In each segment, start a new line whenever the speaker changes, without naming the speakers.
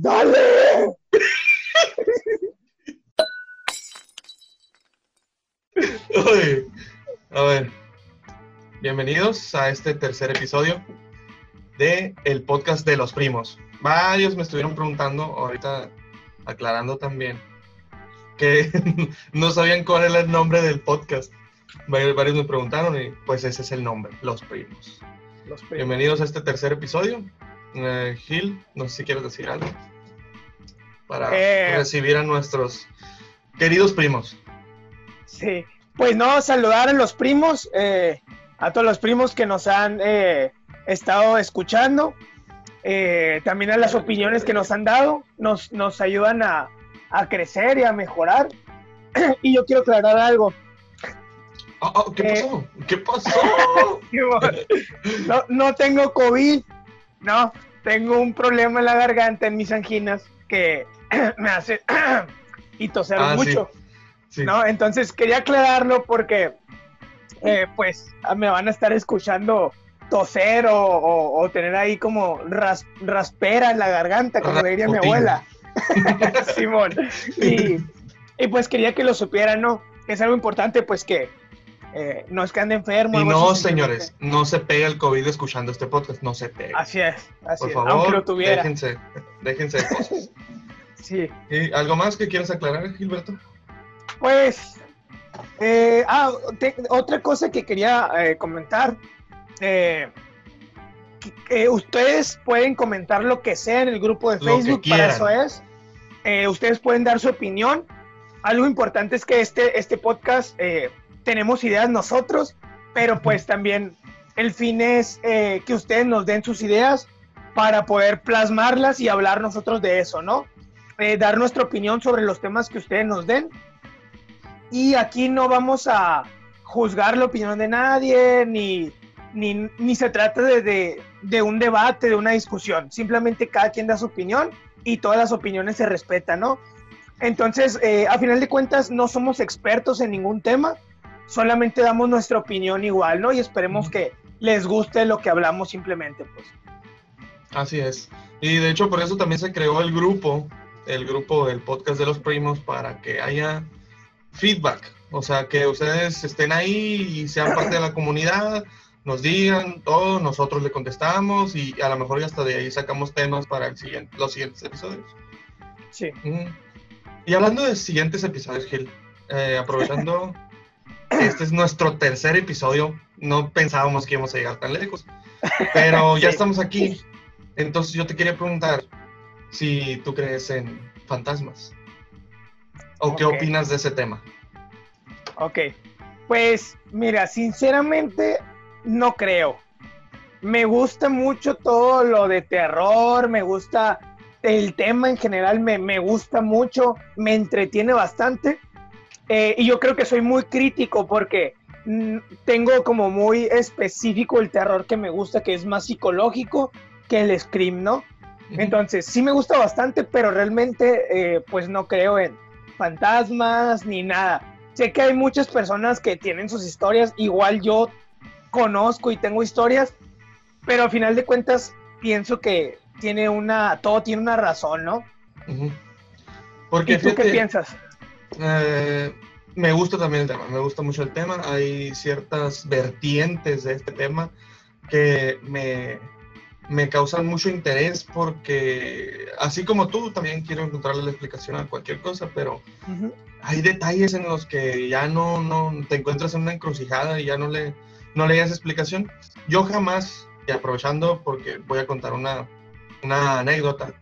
¡Dale!
Uy, a ver, bienvenidos a este tercer episodio de el podcast de los primos. Varios me estuvieron preguntando, ahorita aclarando también, que no sabían cuál era el nombre del podcast. Varios, varios me preguntaron y pues ese es el nombre, Los Primos.
Los primos.
Bienvenidos a este tercer episodio. Eh, Gil, no sé si quieres decir algo para
Eh.
recibir a nuestros queridos primos.
Sí. Pues no, saludar a los primos, eh, a todos los primos que nos han estado escuchando, también a las opiniones que nos han dado, nos, nos ayudan a, a crecer y a mejorar. y yo quiero aclarar algo.
Oh, oh, ¿Qué
Eh.
pasó? ¿Qué pasó?
No, no tengo COVID, no, tengo un problema en la garganta, en mis anginas, que me hace y toser
Ah,
mucho.
Sí.
¿no? Entonces quería aclararlo porque, eh, pues, ah, me van a estar escuchando toser o, o- o tener ahí como ras- raspera en la garganta, como le diría mi abuela. Simón. Y, y, pues quería que lo supieran, ¿no? Es algo importante, pues que eh, no es que ande enfermo.
Y no, señores, no se pega el COVID escuchando este podcast, no se pega.
Así es, así
Por
es,
favor,
aunque lo tuviera.
déjense, déjense de cosas.
Sí.
¿Y ¿Algo más que quieras aclarar, Gilberto?
Pues, eh, ah, te- otra cosa que quería eh, comentar. que- ustedes pueden comentar lo que sea en el grupo de Facebook, para eso es. Ustedes pueden dar su opinión. Algo importante es que este, este podcast tenemos ideas nosotros, pero pues también el fin es eh, que ustedes nos den sus ideas para poder plasmarlas y hablar nosotros de eso, ¿no? Eh, dar nuestra opinión sobre los temas que ustedes nos den. Y aquí no vamos a juzgar la opinión de nadie, ni, ni, ni se trata de, de- de un debate, de una discusión. Simplemente cada quien da su opinión y todas las opiniones se respetan, ¿no? Entonces, eh, a final de cuentas, no somos expertos en ningún tema, solamente damos nuestra opinión igual, ¿no? Y esperemos que les guste lo que hablamos simplemente, pues.
Así es. Y de hecho por eso también se creó el grupo, el grupo del podcast de los primos, para que haya feedback. O sea, que ustedes estén ahí y sean parte de la comunidad, nos digan todo, nosotros le contestamos y a lo mejor ya hasta de ahí sacamos temas para el siguiente, los siguientes episodios.
Sí.
Mm. Y hablando de siguientes episodios, Gil, eh, aprovechando, este es nuestro tercer episodio, no pensábamos que íbamos a llegar tan lejos, pero ya estamos aquí. Entonces yo te quería preguntar si tú crees en fantasmas o qué opinas de ese tema.
Ok, pues mira, sinceramente no creo. Me gusta mucho todo lo de terror, me gusta el tema en general, me, me gusta mucho, me entretiene bastante. Eh, y yo creo que soy muy crítico porque mm, tengo como muy específico el terror que me gusta, que es más psicológico que el scream, ¿no? Entonces, sí me gusta bastante, pero realmente eh, pues no creo en fantasmas ni nada. Sé que hay muchas personas que tienen sus historias, igual yo conozco y tengo historias, pero al final de cuentas pienso que tiene una, todo tiene una razón, ¿no?
Porque
¿Y tú qué piensas?
Eh, me gusta también el tema, me gusta mucho el tema. Hay ciertas vertientes de este tema que me, me causan mucho interés porque, así como tú, también quiero encontrarle la explicación a cualquier cosa, pero
Ujú.
hay detalles en los que ya no, no te encuentras en una encrucijada y ya no le, no le das explicación. Yo jamás, y aprovechando porque voy a contar una, una anécdota,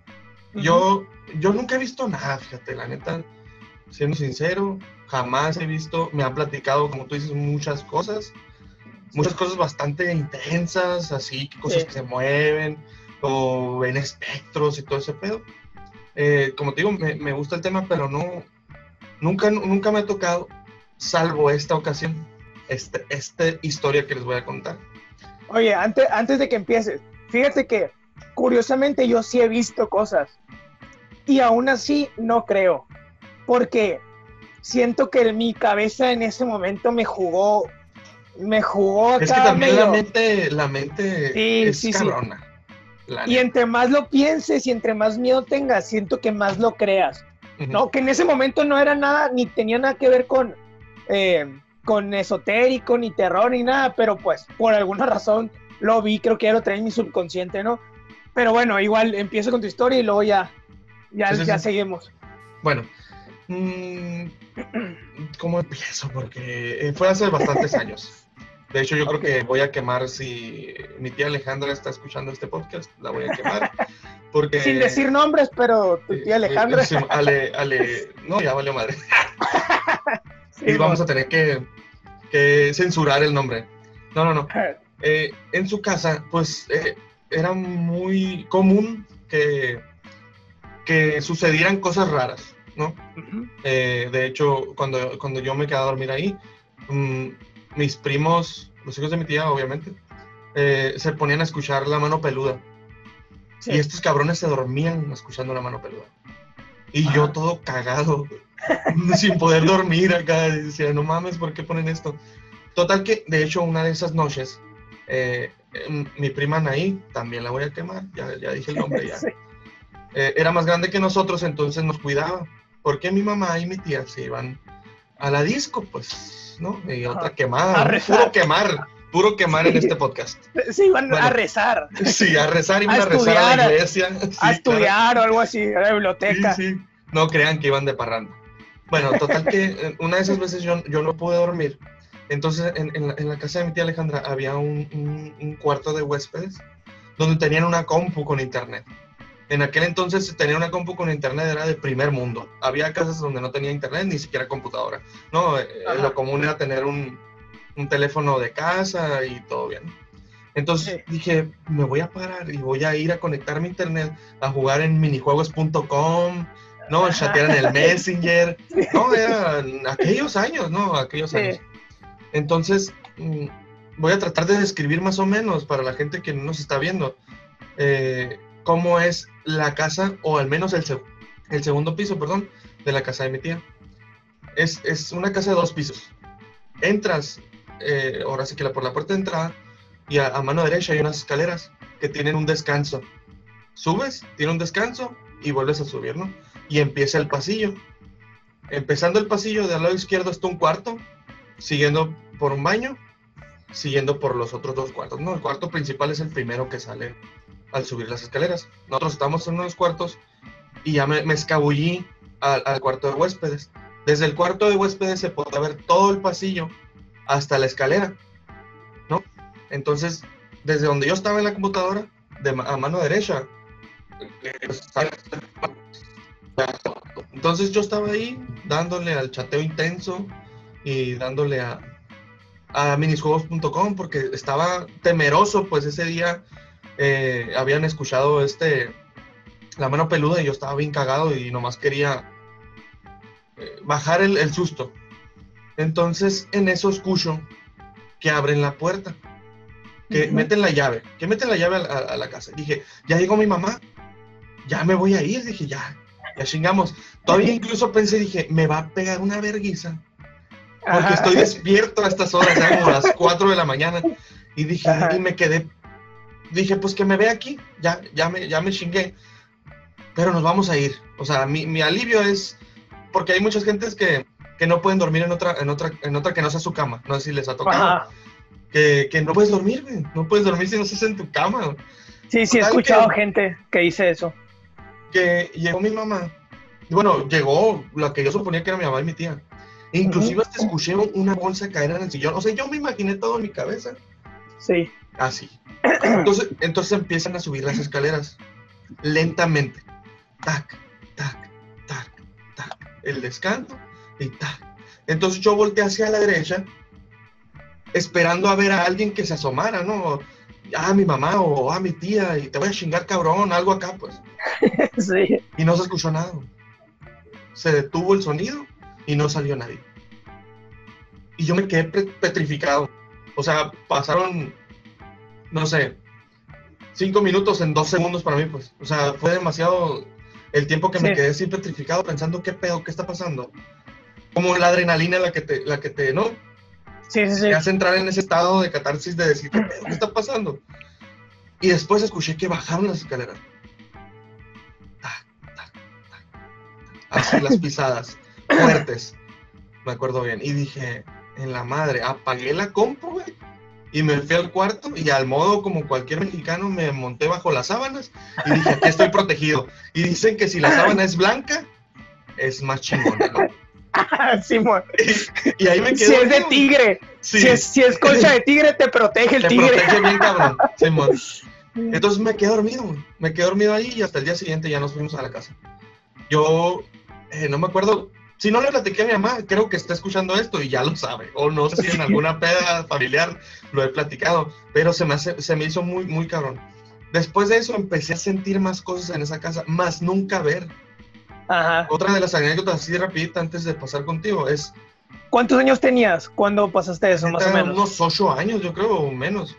yo, yo nunca he visto nada, fíjate, la neta, siendo sincero, jamás he visto, me han platicado, como tú dices, muchas cosas, muchas cosas bastante intensas, así, cosas
Sí.
que se mueven, o ven espectros y todo ese pedo. Eh, como te digo, me, me gusta el tema, pero no, nunca, nunca me ha tocado, salvo esta ocasión, este, esta historia que les voy a contar.
Oye, antes, antes de que empieces, fíjate que curiosamente yo sí he visto cosas y aún así no creo, porque siento que mi cabeza en ese momento me jugó, me jugó
Es que
acá
también la
medio-
mente, la mente
Sí,
es
sí, sí.
cabrona.
y entre más lo pienses y entre más miedo tengas, siento que más lo creas. ¿no? Que en ese momento no era nada, ni tenía nada que ver con, eh, con esotérico, ni terror, ni nada, pero pues por alguna razón lo vi, creo que ya lo traía en mi subconsciente, ¿no? Pero bueno, igual empiezo con tu historia y luego ya, ya, ya seguimos.
Bueno, ¿cómo empiezo? Porque eh, fue hace bastantes años. De hecho, yo creo que voy a quemar si mi tía Alejandra está escuchando este podcast, la voy a quemar. Porque,
Sin decir nombres, pero tu tía Alejandra.
ale, ale, no, ya valió madre. y vamos a tener que, que, censurar el nombre. No, no, no. Eh, en su casa, pues eh, era muy común que, que sucedieran cosas raras, ¿no? Eh, de hecho, cuando, cuando yo me quedé a dormir ahí, mm, mis primos, los hijos de mi tía, obviamente, eh, se ponían a escuchar la mano peluda. Y estos cabrones se dormían escuchando la mano peluda. Y yo todo cagado, sin poder dormir acá, decía, no mames, ¿por qué ponen esto? Total que, de hecho, una de esas noches, eh, mi prima Anaí, también la voy a quemar, ya, ya dije el nombre ya. Eh, era más grande que nosotros, entonces nos cuidaba. Porque mi mamá y mi tía se iban a la disco, pues ¿no? Y otra quemada. puro quemar, puro quemar en este podcast.
Sí, iban a rezar.
Sí, a rezar, iban a, rezar a la iglesia.
a estudiar o algo así, a la biblioteca.
Sí, sí. No crean que iban de parranda. Bueno, total que eh, una de esas veces yo, yo no pude dormir. Entonces, en, en, la, casa de mi tía Alejandra había un, un, un cuarto de huéspedes donde tenían una compu con internet. En aquel entonces tener una compu con internet era de primer mundo. Había casas donde no tenía internet, ni siquiera computadora. No, eh, lo común era tener un, un, teléfono de casa y todo bien. Entonces dije, me voy a parar y voy a ir a conectar mi internet, a jugar en minijuegos.com, ¿no? Chatear en el Messenger. No, eran aquellos años, ¿no? Aquellos años. Entonces, mm, voy a tratar de describir más o menos para la gente que no nos está viendo. Eh, cómo es la casa, o al menos el, segundo piso, perdón, de la casa de mi tía. Es, es una casa de dos pisos. Entras, eh, ahora sí que la, por la puerta de entrada, y a, mano derecha hay unas escaleras que tienen un descanso. Subes, tiene un descanso y vuelves a subir, ¿no? Y empieza el pasillo. Empezando el pasillo, de al lado izquierdo está un cuarto, siguiendo por un baño, siguiendo por los otros dos cuartos. No, el cuarto principal es el primero que sale al subir las escaleras. Nosotros estamos en unos cuartos y ya me, escabullí al, cuarto de huéspedes. Desde el cuarto de huéspedes se puede ver todo el pasillo hasta la escalera, ¿no? Entonces, desde donde yo estaba en la computadora, a mano derecha, entonces yo estaba ahí dándole al chateo intenso y dándole a, a minisjuegos.com porque estaba temeroso, pues ese día eh, habían escuchado este La mano peluda y yo estaba bien cagado y nomás quería eh, bajar el, susto. Entonces en eso escucho que abren la puerta, que meten la llave, que meten la llave a, la casa. Dije, ya llegó mi mamá, ya me voy a ir, dije, ya, ya chingamos. Todavía incluso pensé, dije, me va a pegar una verguiza. Porque estoy despierto a estas horas, ya como las 4 de la mañana. Y dije, y me quedé dije, pues que me ve aquí, ya, ya, me, ya me chingué, pero nos vamos a ir. O sea, mi, mi alivio es, porque hay muchas gentes que, que, no pueden dormir en otra, en, otra, en otra que no sea su cama, no sé si les ha tocado. Que, que, no puedes dormir, güey. no puedes dormir si no estás en tu cama.
Sí, sí, he escuchado gente que dice eso.
Que llegó mi mamá, bueno, llegó la que yo suponía que era mi mamá y mi tía. Inclusive hasta escuché una bolsa caer en el sillón. O sea, yo me imaginé todo en mi cabeza.
Sí.
Así. Entonces, entonces empiezan a subir las escaleras lentamente. Tac, tac, tac, tac. El descanso y tac. Entonces yo volteé hacia la derecha esperando a ver a alguien que se asomara, ¿no? Ah, mi mamá o a ah, mi tía y te voy a chingar cabrón, algo acá, pues.
sí.
Y no se escuchó nada. Se detuvo el sonido y no salió nadie. Y yo me quedé petrificado. O sea, pasaron no sé, cinco minutos en dos segundos para mí, pues. O sea, fue demasiado el tiempo que me quedé así petrificado pensando qué pedo, qué está pasando. Como la adrenalina la que te, la que te, ¿no?
Sí, sí, sí.
Te hace entrar en ese estado de catarsis de decir, ¿qué pedo, qué está pasando? Y después escuché que bajaron las escaleras. Tac, tac, tac, tac. Así las pisadas, fuertes. Me acuerdo bien. Y dije, en la madre, apagué la compu, güey. Y me fui al cuarto y al modo como cualquier mexicano me monté bajo las sábanas y dije, aquí estoy protegido. Y dicen que si la sábana es blanca, es más chingona, ¿no?
Simón.
Y ahí me quedé.
Si es de tigre,
Sí,
si, es, si es colcha de tigre, te protege el
te
tigre.
protege bien, cabrón. Simón. Entonces me quedé dormido. Me quedé dormido ahí y hasta el día siguiente ya nos fuimos a la casa. Yo eh, no me acuerdo. Si no le platiqué a mi mamá, creo que está escuchando esto y ya lo sabe. O no sé si en alguna peda familiar lo he platicado. Pero se me, hace- se me hizo muy, muy cabrón. Después de eso empecé a sentir más cosas en esa casa, más nunca ver.
Ajá.
Otra de las anécdotas así rapidita antes de pasar contigo es
¿Cuántos años tenías cuando pasaste eso, más o menos?
unos ocho años, yo creo, o menos.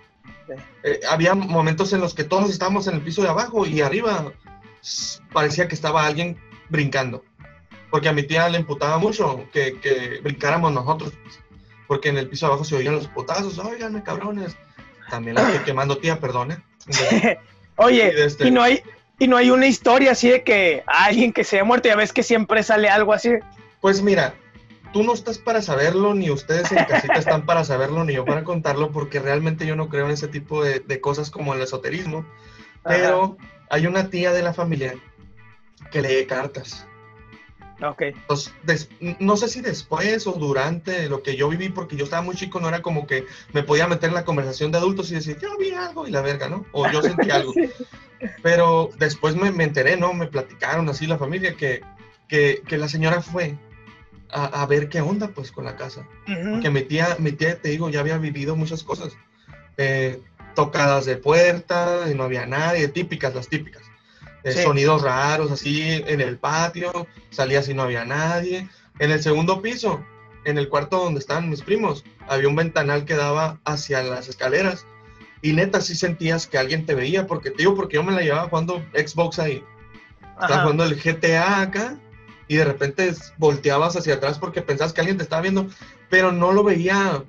Eh, había momentos en los que todos estábamos en el piso de abajo y arriba parecía que estaba alguien brincando. Porque a mi tía le imputaba mucho que, que brincáramos nosotros. pues, Porque en el piso de abajo se oían los potazos. Oigan, cabrones. También la estoy quemando, tía, perdone.
Oye,
Y este-
y no hay y no hay una historia así de que alguien que se haya muerto, ya ves que siempre sale algo así.
Pues mira, tú no estás para saberlo, ni ustedes en casita están para saberlo, ni yo para contarlo, porque realmente yo no creo en ese tipo de, de cosas como el esoterismo. Pero hay una tía de la familia que lee cartas.
Ajá. Ok.
Entonces, des- no sé si después o durante lo que yo viví, porque yo estaba muy chico, no era como que me podía meter en la conversación de adultos y decir, yo vi algo y la verga, ¿no? O yo sentí algo.
Sí.
Pero después me, me enteré, ¿no? Me platicaron así la familia que, que, que la señora fue a, a ver qué onda pues con la casa.
Ujú.
Porque mi tía, mi tía, te digo, ya había vivido muchas cosas. Eh, tocadas de puerta y no había nadie, típicas, las típicas. Eh,
Sí.
Sonidos raros así en el patio, salías y no había nadie. En el segundo piso, en el cuarto donde estaban mis primos, había un ventanal que daba hacia las escaleras. Y neta, sí sentías que alguien te veía, porque te digo, porque yo me la llevaba jugando Xbox ahí. Estaba jugando el GTA acá y de repente volteabas hacia atrás porque pensabas que alguien te estaba viendo, pero no lo veía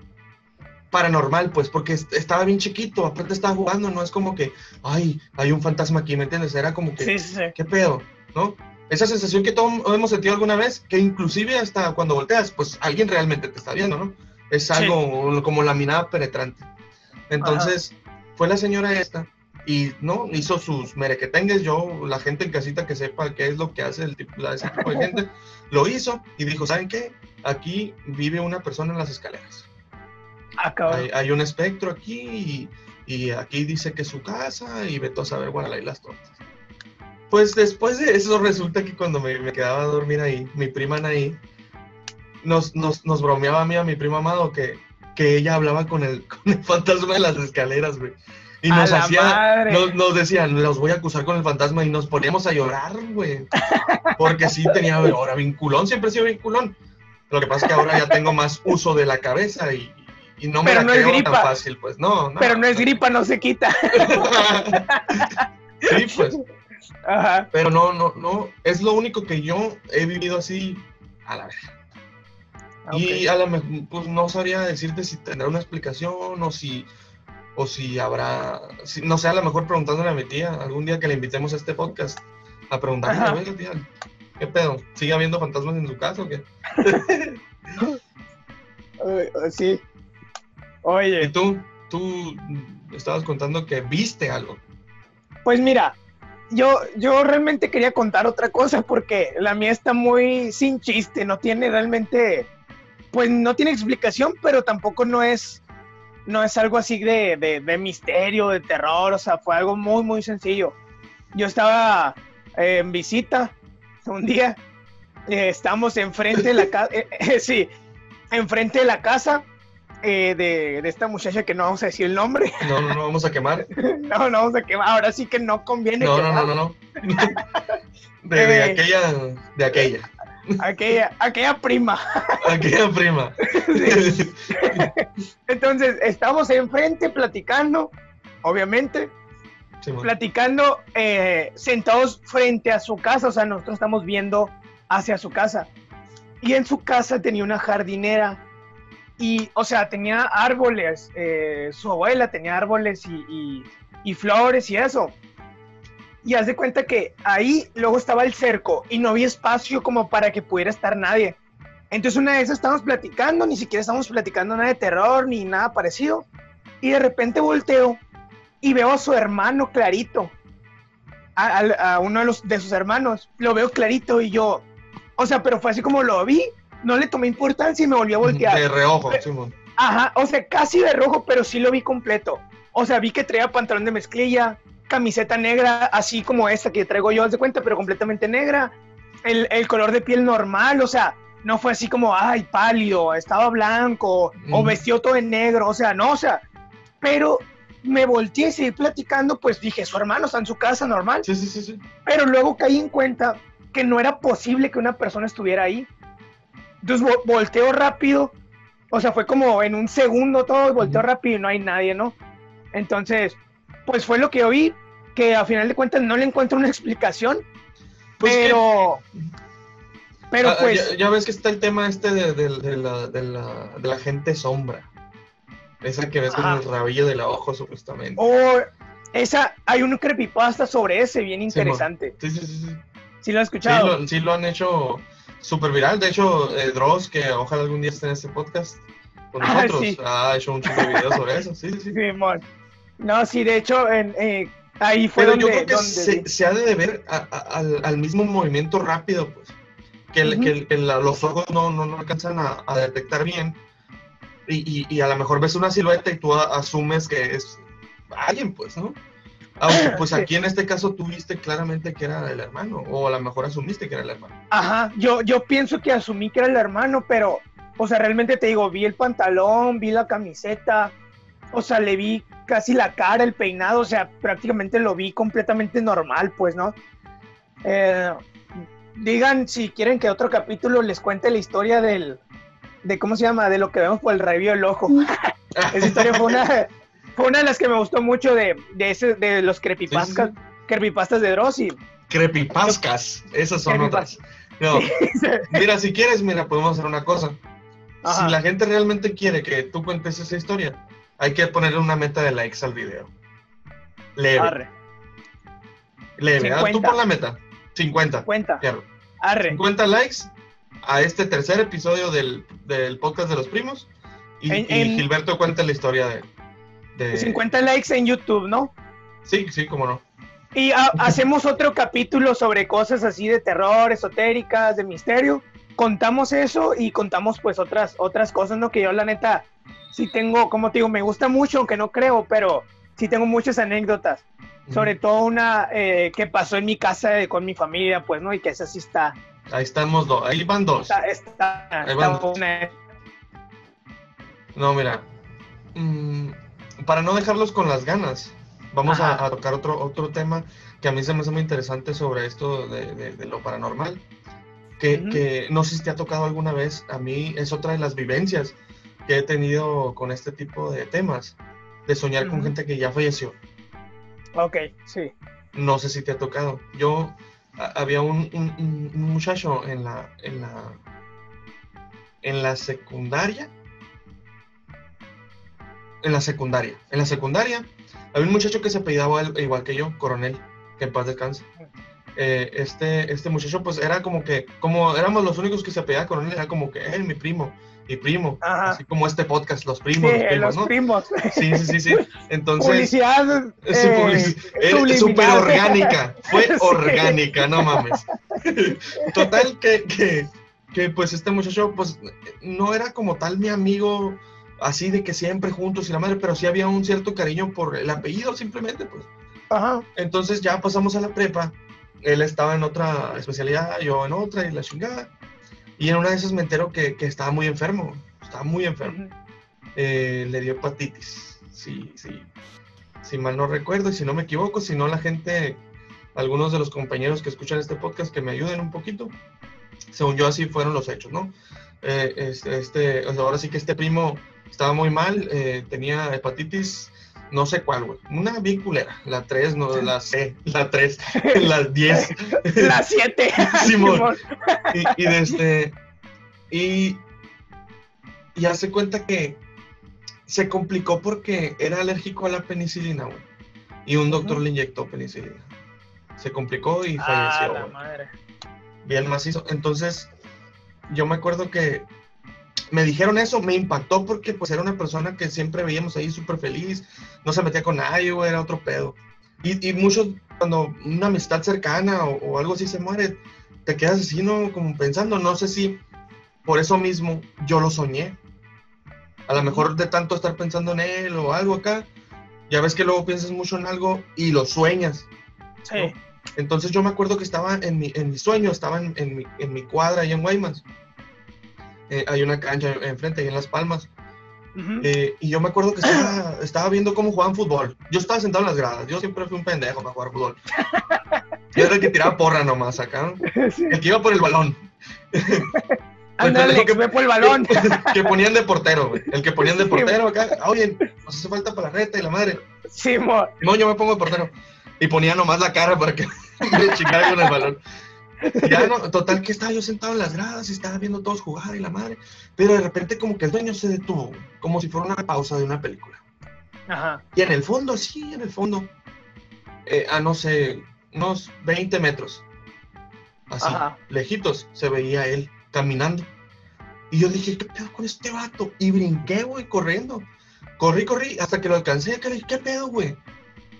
paranormal, pues, porque est- estaba bien chiquito, aparte estaba jugando, no es como que, ay, hay un fantasma aquí, ¿me entiendes? Era como que,
Sí, sí, sí.
¿qué pedo? ¿No? Esa sensación que todos hemos sentido alguna vez, que inclusive hasta cuando volteas, pues alguien realmente te está viendo, ¿no? Es algo como la mirada penetrante. Entonces, fue la señora esta y no hizo sus merequetengues. Yo, la gente en casita que sepa qué es lo que hace el tipo, la- ese tipo de gente, lo hizo y dijo: ¿Saben qué? Aquí vive una persona en las escaleras.
Ah.
Hay, hay un espectro aquí y, y aquí dice que es su casa y vete a saber, bueno, ahí las tortas. Pues después de eso resulta que cuando me, me quedaba a dormir ahí, mi prima Anaí nos, nos, nos bromeaba a mí, a mi prima Amado, que, que ella hablaba con el, con el fantasma de las escaleras, güey. Y nos hacía, nos, nos decían, los voy a acusar con el fantasma y nos poníamos a llorar, güey. Porque sí tenía ahora vinculón, siempre he sido vinculón. Lo que pasa es que ahora ya tengo más uso de la cabeza y, y no me
Pero
la
no es
creo tan
gripa.
fácil, pues. No, no.
Pero no es gripa, no se quita.
sí, pues.
Ajá.
Pero no, no, no. Es lo único que yo he vivido así a la vez. Y
Ok.
a lo mejor, pues no sabría decirte si tendrá una explicación o si, o si habrá, si- no sé, a lo mejor preguntándole a mi tía, algún día que le invitemos a este podcast, a preguntarle,
Ajá.
oiga tía, ¿qué pedo? ¿Sigue habiendo fantasmas en su casa o qué?
Ay, Sí.
Y
Oye,
tú, tú estabas contando que viste algo.
pues mira, yo, yo realmente quería contar otra cosa porque la mía está muy sin chiste, no tiene realmente, pues no tiene explicación, pero tampoco no es, no es algo así de, de, de misterio, de terror, o sea, fue algo muy, muy sencillo. Yo estaba eh, en visita un día, eh, estamos enfrente de la casa, sí, enfrente de la casa eh, de, de esta muchacha que no vamos a decir el nombre,
No, no, no, vamos a quemar.
no, no vamos a quemar, ahora sí que no conviene
No, no,
quemar.
no, no, no. De, de
Eh.
aquella, de aquella,
Aquella, aquella prima.
aquella prima.
Entonces, estamos enfrente platicando, obviamente, platicando eh, sentados frente a su casa, o sea, nosotros estamos viendo hacia su casa. Y en su casa tenía una jardinera y, o sea, tenía árboles, eh, su abuela tenía árboles y, y, flores y eso. Y haz de cuenta que ahí luego estaba el cerco y no había espacio como para que pudiera estar nadie. Entonces una vez estábamos platicando, ni siquiera estábamos platicando nada de terror ni nada parecido. Y de repente volteo y veo a su hermano clarito. A, a uno de, los, de sus hermanos. Lo veo clarito y yo... O sea, pero fue así como lo vi. No le tomé importancia y me volví a voltear.
De reojo, Simón.
Ajá, o sea, casi de rojo, pero sí lo vi completo. O sea, vi que traía pantalón de mezclilla, camiseta negra, así como esta que traigo yo, haz de cuenta, pero completamente negra. El, el, color de piel normal, o sea, no fue así como, ay, pálido, estaba blanco, o vestió todo en negro, o sea, no, o sea, pero me volteé y seguí platicando, pues dije, su hermano está en su casa normal.
Sí, sí, sí, sí.
Pero luego caí en cuenta que no era posible que una persona estuviera ahí. Entonces volteo rápido, o sea, fue como en un segundo todo, volteo rápido y no hay nadie, ¿no? Entonces, pues fue lo que oí, que a final de cuentas no le encuentro una explicación, pues pero...
Pero pues... Ya, ves que está el tema este de, de, la, de, la, de la gente sombra. Esa que ves con el rabillo del ojo, supuestamente.
O esa, hay un creepypasta sobre ese, bien interesante.
Sí, sí, sí. Sí,
¿Sí lo has escuchado?
Sí lo, sí lo han hecho súper viral. De hecho, eh, Dross, que ojalá algún día esté en este podcast con
Ah,
nosotros,
sí.
ha hecho un chico de videos sobre eso. Sí, sí, sí.
No, sí, de hecho, en, eh, ahí fue
Pero
donde...
yo creo que
donde
se, ha de deber a- a- al, al mismo movimiento rápido, pues. Que, el-
Ujú.
que el- que la- los ojos no, no, no alcanzan a, a detectar bien. Y, y- y a lo mejor ves una silueta y tú asumes que es alguien, pues, ¿no? Aunque, pues aquí en este caso tú viste claramente que era el hermano, o a lo mejor asumiste que era el hermano.
Ajá, yo, yo pienso que asumí que era el hermano, pero, o sea, realmente te digo, vi el pantalón, vi la camiseta, o sea, le vi casi la cara, el peinado, o sea, prácticamente lo vi completamente normal, pues, ¿no? Eh, digan si quieren que otro capítulo les cuente la historia del, de cómo se llama, de lo que vemos por el rabillo del ojo. Esa historia fue una, fue una de las que me gustó mucho de, de, ese, de los creepypastas, creepypastas de Dross y
Crepipascas, esas son otras. No, mira, si quieres, mira, podemos hacer una cosa.
Ajá.
Si la gente realmente quiere que tú cuentes esa historia, hay que ponerle una meta de likes al video. Leve,
arre,
leve. Ah, tú
50.
pon la meta. 50.
cuenta,
Fierro.
arre.
50 likes a este tercer episodio del, del podcast de los primos. Y,
En-
y
en-
Gilberto cuenta la historia de, de-
50 likes en YouTube, ¿no?
Sí, sí, cómo no.
Y ha- hacemos otro capítulo sobre cosas así de terror, esotéricas, de misterio. Contamos eso y contamos pues otras, otras cosas, ¿no? Que yo la neta sí tengo, como te digo, me gusta mucho, aunque no creo, pero sí tengo muchas anécdotas. Sobre todo una eh, que pasó en mi casa eh, con mi familia, pues, ¿no? Y que esa sí está,
Ahí estamos dos. Ahí van dos.
está, está,
Ahí
está.
No, mira. mm, para no dejarlos con las ganas, vamos a, a tocar otro, otro tema que a mí se me hace muy interesante sobre esto de, de- de lo paranormal. Que, no sé si te ha tocado alguna vez, a mí es otra de las vivencias que he tenido con este tipo de temas, de soñar con gente que ya falleció.
Ok, sí.
No sé si te ha tocado. Yo a- había un- un muchacho en la, en la en la secundaria. En la secundaria. En la secundaria había un muchacho que se apellidaba al- igual que yo, coronel, que en paz descanse. Eh, este, este muchacho, pues era como que, como éramos los únicos que se apellidaban coronel, era como que él, mi primo, mi primo.
Ajá.
Así como este podcast, los
Sí,
primos, los primos,
los
¿no?
primos.
Sí, sí, sí, sí. Entonces.
Publicidad.
Es
eh,
publici- era
subliminal.
súper orgánica, fue
Sí.
orgánica, no mames. Total que, que, que, pues este muchacho pues no era como tal mi amigo así de que siempre juntos y la madre, pero sí había un cierto cariño por el apellido simplemente pues.
Ajá.
Entonces ya pasamos a la prepa, él estaba en otra especialidad, yo en otra y la chingada. Y en una de esas me entero que, que estaba muy enfermo, estaba muy enfermo eh, le dio hepatitis. Sí, sí. Si mal no recuerdo y si no me equivoco, si no la gente, algunos de los compañeros que escuchan este podcast que me ayuden un poquito. Según yo así fueron los hechos, ¿no? Eh, este, este, ahora sí que este primo estaba muy mal, eh, tenía hepatitis, no sé cuál, güey. Una bien culera, la 3, no, la C, la 3, la 10.
Las 7.
Simón. y, y de este y y hace cuenta que se complicó porque era alérgico a la penicilina güey y un doctor le inyectó penicilina. Se complicó y falleció.
Ah, la madre.
bien macizo. Entonces, yo me acuerdo que me dijeron eso, me impactó porque pues era una persona que siempre veíamos ahí súper feliz, no se metía con nadie, güey, era otro pedo. Y, y muchos, cuando una amistad cercana o, o algo así se muere, te quedas así, ¿no? Como pensando, no sé si por eso mismo yo lo soñé. A lo mejor de tanto estar pensando en él o algo acá, ya ves que luego piensas mucho en algo y lo sueñas.
Sí.
Entonces yo me acuerdo que estaba en mi, en mi sueño, estaba en, en mi, en mi cuadra ahí en Guaymas. Eh, hay una cancha enfrente ahí en Las Palmas.
Ujú.
Eh, y yo me acuerdo que estaba, estaba viendo cómo jugaban fútbol. Yo estaba sentado en las gradas. Yo siempre fui un pendejo para jugar fútbol. Yo era el que tiraba porra nomás acá.
Sí.
El que iba por el balón.
Ándale,
pendejo
que ve por el balón.
que ponían de portero, güey. El que ponían de portero acá. Oye, nos hace falta para la reta y la madre.
Sí, mo.
No, yo me pongo de portero. Y ponía nomás la cara para que me chingaran con el balón. Ya no, total que estaba yo sentado en las gradas y estaba viendo todos jugar y la madre. Pero de repente como que el dueño se detuvo, como si fuera una pausa de una película.
Ajá.
Y en el fondo, sí, en el fondo, eh, a no sé, unos 20 metros, así,
Ajá.
lejitos, se veía él caminando. Y yo dije, ¿qué pedo con este vato? Y brinqué, güey, corriendo. Corrí, corrí, hasta que lo alcancé. Que le dije, ¿qué pedo, güey?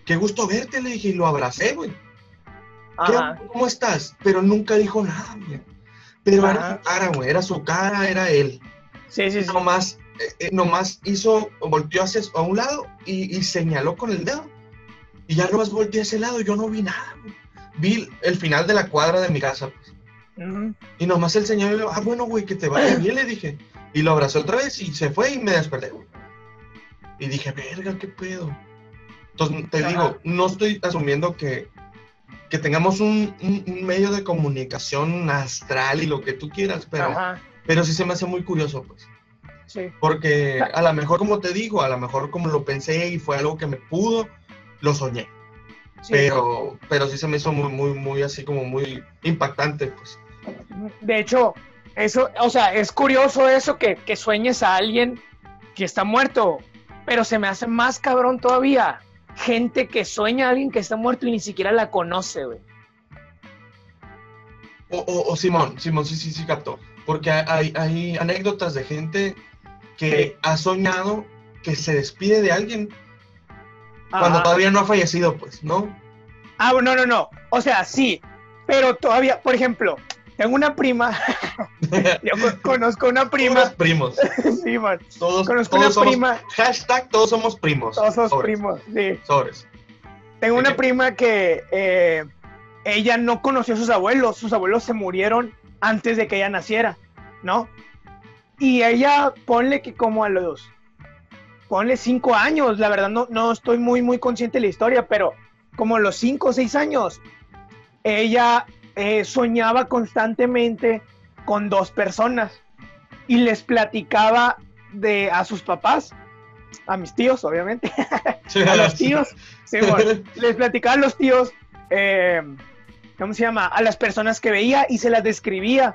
Qué gusto verte, le dije, y lo abracé, güey. ¿Qué-
Ajá.
¿Cómo estás? Pero nunca dijo nada, güey. Pero era
Ajá.
su cara, güey, era su cara, era él.
Sí, sí, sí.
Nomás, eh, eh, nomás hizo, volteó hacia a un lado y, y señaló con el dedo. Y ya nomás volteé a ese lado y yo no vi nada, güey. Vi el final de la cuadra de mi casa, pues.
Ujú.
Y nomás el señor le dijo, ah, bueno, güey, que te vaya bien, le dije. Y lo abrazó otra vez y se fue y me desperté, güey. Y dije, verga, qué pedo. Entonces, te
Ajá.
digo, no estoy asumiendo que, que tengamos un, un- un medio de comunicación astral y lo que tú quieras, pero,
Ajá.
pero sí se me hace muy curioso, pues.
Sí.
Porque a lo mejor, como te digo, a lo mejor como lo pensé y fue algo que me pudo, lo soñé.
sí.
Pero, pero sí se me hizo muy, muy, muy así como muy impactante, pues.
De hecho, eso, o sea, es curioso eso que, que sueñes a alguien que está muerto, pero se me hace más cabrón todavía. Gente que sueña a alguien que está muerto y ni siquiera la conoce, güey.
O, o- o Simón, Simón, sí, sí, sí captó. Porque hay, hay anécdotas de gente que ha soñado que se despide de alguien cuando todavía no ha fallecido, pues, ¿no?
Ah, no, no, no. O sea, sí, pero todavía, por ejemplo, tengo una prima, yo co- conozco una
Prima.
prima,
primos.
sí, man,
Todos,
conozco
todos
una
somos,
prima,
hashtag todos somos primos.
todos somos
Sobres,
primos, sí.
Sobres.
Tengo una prima que eh, ella no conoció a sus abuelos, sus abuelos se murieron antes de que ella naciera, ¿no? Y ella, ponle que como a los, ponle cinco años, la verdad no, no estoy muy, muy consciente de la historia, pero como a los cinco o seis años, ella eh, soñaba constantemente con dos personas y les platicaba de a sus papás, a mis tíos, obviamente, a los tíos, sí, bueno, les platicaba a los tíos, eh, ¿cómo se llama? A las personas que veía y se las describía.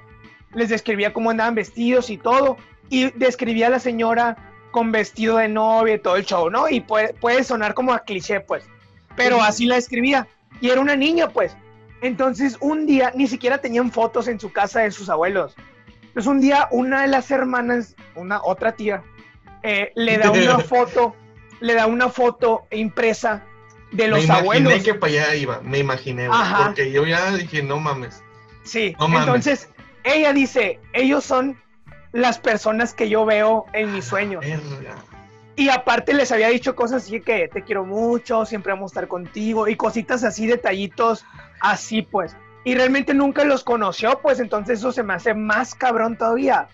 Les describía cómo andaban vestidos y todo. Y describía a la señora con vestido de novia y todo el show, ¿no? Y puede, puede sonar como a cliché, pues. Pero así la describía. Y era una niña, pues. Entonces, un día, ni siquiera tenían fotos en su casa de sus abuelos. Entonces, un día, una de las hermanas, una otra tía, eh, le da una foto, le da una foto impresa de los
me imaginé
abuelos.
que para allá iba, me imaginé,
Ajá.
porque yo ya dije, no mames.
Sí,
No mames.
entonces ella dice, ellos son las personas que yo veo en mis sueños.
Verga.
Y aparte les había dicho cosas así que te quiero mucho, siempre vamos a estar contigo y cositas así, detallitos así pues. Y realmente nunca los conoció, pues entonces eso se me hace más cabrón todavía.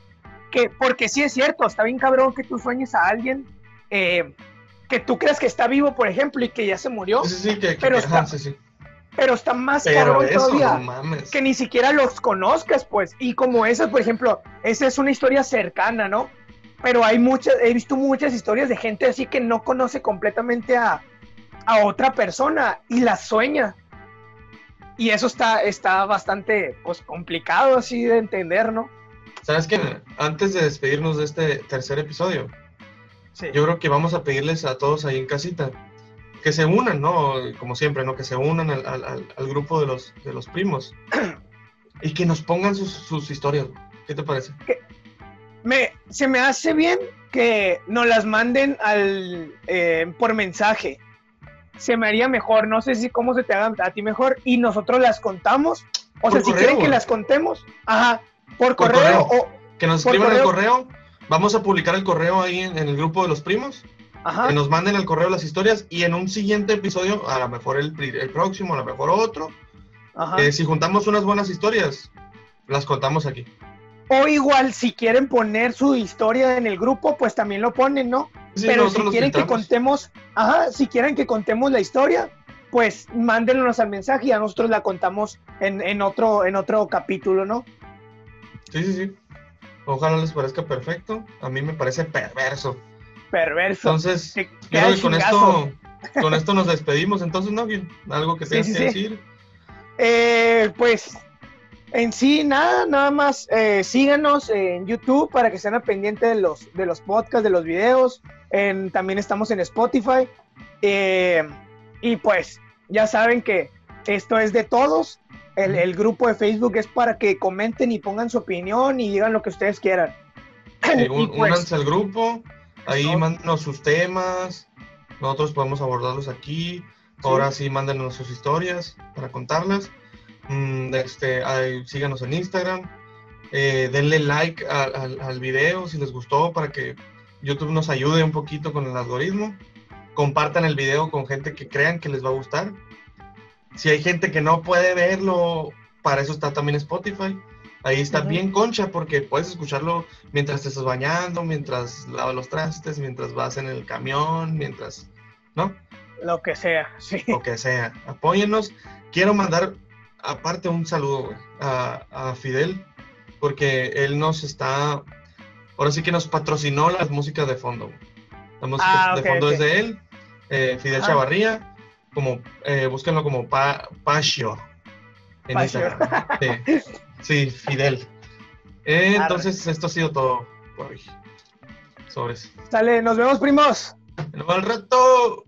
Que, porque sí es cierto, está bien cabrón que tú sueñes a alguien eh, que tú creas que está vivo, por ejemplo, y que ya se murió,
Sí, sí, que, que-
Pero
que-
está-
sí, sí.
pero está más
Pero
cabrón
eso,
todavía.
no mames.
que ni siquiera los conozcas, pues. Y como esa, por ejemplo, esa es una historia cercana, ¿no? Pero hay muchas, he visto muchas historias de gente así que no conoce completamente a, a otra persona y la sueña. Y eso está, está bastante, pues, complicado así de entender, ¿no?
¿Sabes qué? Antes de despedirnos de este tercer episodio,
Sí.
yo creo que vamos a pedirles a todos ahí en casita que se unan, ¿no? Como siempre, ¿no? Que se unan al, al- al grupo de los, de los primos y que nos pongan sus, sus historias. ¿Qué te parece?
Me, se me hace bien que nos las manden al, eh, por mensaje. Se me haría mejor, no sé si cómo se te haga a ti mejor y nosotros las contamos. O
Por
sea, si quieren que las contemos, ajá, por,
Por
correo,
correo.
o,
Que nos escriban el
correo.
Vamos a publicar el correo ahí en, en el grupo de los primos.
ajá,
Que nos manden al correo las historias y en un siguiente episodio, a lo mejor el, próximo, a lo mejor otro,
ajá.
eh, si juntamos unas buenas historias, las contamos aquí.
O igual, si quieren poner su historia en el grupo, pues también lo ponen, ¿no?
Sí,
Pero si quieren que contemos, ajá, si quieren que contemos la historia, pues mándenos al mensaje y a nosotros la contamos en, en otro, en otro capítulo, ¿no?
Sí, sí, sí. Ojalá les parezca perfecto. A mí me parece perverso.
Perverso.
Entonces, yo creo que con esto, con esto nos despedimos. Entonces, ¿no? Algo que tengas
sí,
que
sí.
decir.
Eh, pues en sí nada, nada más eh, síganos en YouTube para que estén al pendiente de los, de los podcasts, de los videos. En- también estamos en Spotify. Eh, y pues ya saben que esto es de todos. El, el grupo de Facebook es para que comenten y pongan su opinión y digan lo que ustedes quieran.
Eh, un-
pues,
únanse al grupo. Ahí
Eso.
mándenos sus temas. Nosotros podemos abordarlos aquí. Ahora sí, mándenos sus historias para contarlas. Mm, este, ahí, síganos en Instagram. Eh, denle like al, al- al video si les gustó para que YouTube nos ayude un poquito con el algoritmo. Compartan el video con gente que crean que les va a gustar. Si hay gente que no puede verlo, para eso está también Spotify. Ahí está bien concha porque puedes escucharlo mientras te estás bañando, mientras lavas los trastes, mientras vas en el camión, mientras, ¿no?
lo que sea, sí.
Lo que sea. Apóyennos. Quiero mandar aparte un saludo güey, a, a Fidel porque él nos está, ahora sí que nos patrocinó las músicas de fondo. güey. La música
Ah,
de
ok,
fondo
ok.
es de él, eh, Fidel
Ah.
Chavarría, como, eh, búsquenlo como pa, Pacho en. Instagram. Sí, sí, Fidel. Eh, entonces, esto ha sido todo por hoy. Sobres.
Sale, nos vemos, primos.
Nos vemos al rato.